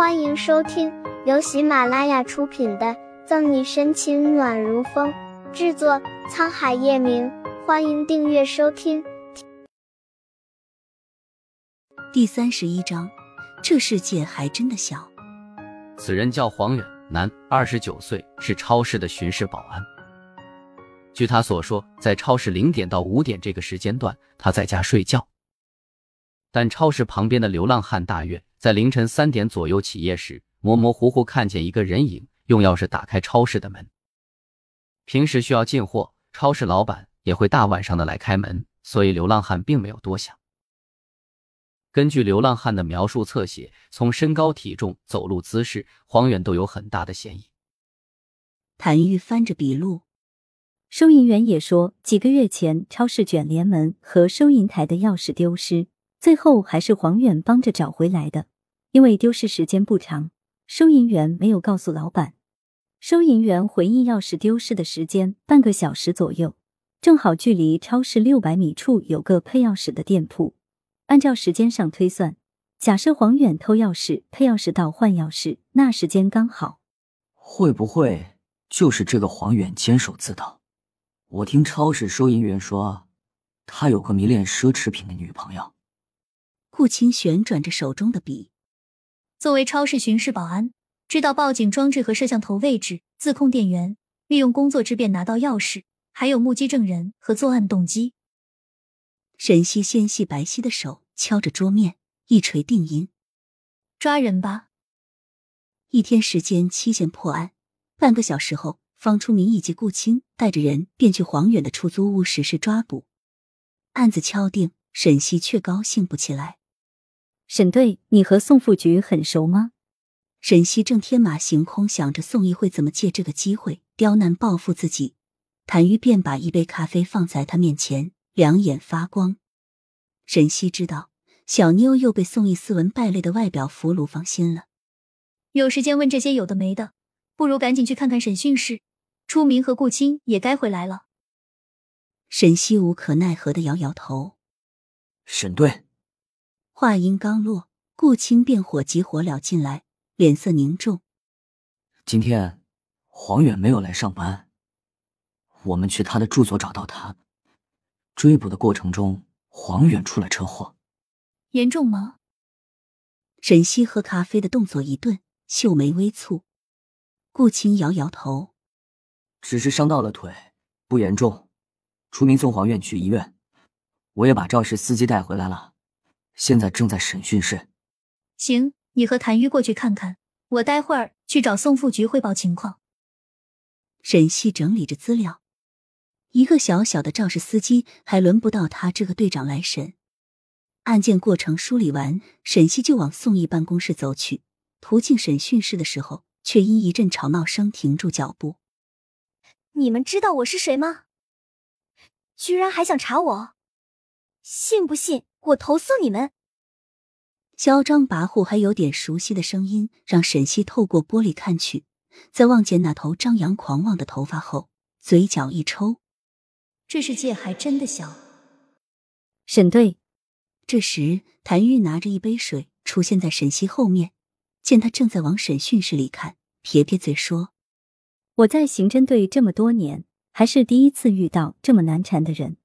欢迎收听由喜马拉雅出品的《赠你深情暖如风》，制作沧海夜明。欢迎订阅收听。第三十一章，这世界还真的小。此人叫黄远，男，二十九岁，是超市的巡视保安。据他所说，在超市零点到五点这个时间段，他在家睡觉。但超市旁边的流浪汉大月在凌晨三点左右起夜时，模模糊糊看见一个人影用钥匙打开超市的门。平时需要进货，超市老板也会大晚上的来开门，所以流浪汉并没有多想。根据流浪汉的描述侧写，从身高、体重、走路姿势，黄远都有很大的嫌疑。谭玉翻着笔录，收银员也说，几个月前超市卷帘门和收银台的钥匙丢失。最后还是黄远帮着找回来的，因为丢失时间不长，收银员没有告诉老板。收银员回忆钥匙丢失的时间半个小时左右，正好距离超市六百米处有个配钥匙的店铺。按照时间上推算，假设黄远偷钥匙、配钥匙到换钥匙，那时间刚好。会不会就是这个黄远监守自盗？我听超市收银员说，他有个迷恋奢侈品的女朋友。顾青旋转着手中的笔。作为超市巡视保安，知道报警装置和摄像头位置，自控电源，利用工作之便拿到钥匙，还有目击证人和作案动机。沈西纤细白皙的手敲着桌面，一锤定音：“抓人吧！”一天时间期限破案，半个小时后，方初明以及顾青带着人便去黄远的出租屋实施抓捕。案子敲定，沈西却高兴不起来。沈队，你和宋副局很熟吗？沈西正天马行空想着宋义会怎么借这个机会刁难报复自己，谭玉便把一杯咖啡放在他面前，两眼发光。沈西知道小妞又被宋毅斯文败类的外表俘虏，放心了。有时间问这些有的没的，不如赶紧去看看审讯室。初明和顾青也该回来了。沈西无可奈何的摇摇头。沈队。话音刚落，顾青便火急火燎进来，脸色凝重。今天黄远没有来上班，我们去他的住所找到他，追捕的过程中，黄远出了车祸，严重吗？沈西喝咖啡的动作一顿，秀眉微蹙。顾青摇摇头，只是伤到了腿，不严重。出名送黄远去医院，我也把肇事司机带回来了。现在正在审讯室。行，你和谭玉过去看看，我待会儿去找宋副局汇报情况。沈西整理着资料，一个小小的肇事司机还轮不到他这个队长来审。案件过程梳理完，沈西就往宋毅办公室走去。途径审讯室的时候，却因一阵吵闹声停住脚步。你们知道我是谁吗？居然还想查我？信不信我投诉你们？嚣张跋扈还有点熟悉的声音，让沈西透过玻璃看去，在望见那头张扬狂妄的头发后，嘴角一抽。这世界还真的小。沈队，这时谭玉拿着一杯水出现在沈西后面，见他正在往审讯室里看，撇撇嘴说：“我在刑侦队这么多年，还是第一次遇到这么难缠的人。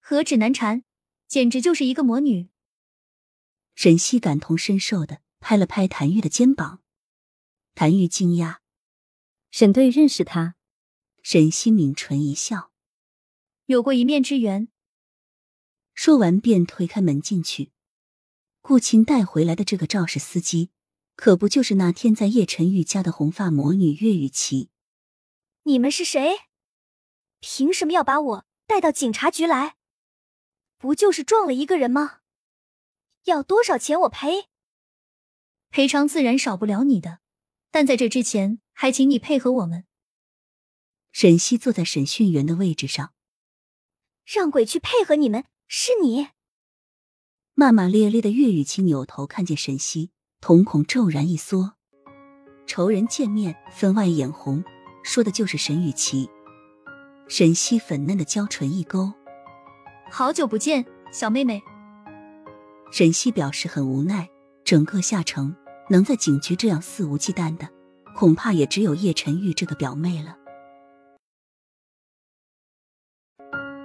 何止难缠！”简直就是一个魔女。沈西感同身受的拍了拍谭玉的肩膀，谭玉惊讶：“沈队认识他？”沈西抿唇一笑：“有过一面之缘。”说完便推开门进去。顾青带回来的这个肇事司机，可不就是那天在叶晨玉家的红发魔女岳雨琪？你们是谁？凭什么要把我带到警察局来？不就是撞了一个人吗？要多少钱我赔？赔偿自然少不了你的，但在这之前，还请你配合我们。沈西坐在审讯员的位置上，让鬼去配合你们？是你？骂骂咧咧的岳雨晴扭头看见沈西，瞳孔骤然一缩。仇人见面，分外眼红，说的就是沈雨琪。沈西粉嫩的娇唇一勾。好久不见，小妹妹。沈西表示很无奈。整个下城，能在警局这样肆无忌惮的，恐怕也只有叶晨玉这个表妹了。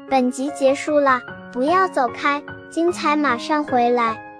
本集结束了，不要走开，精彩马上回来。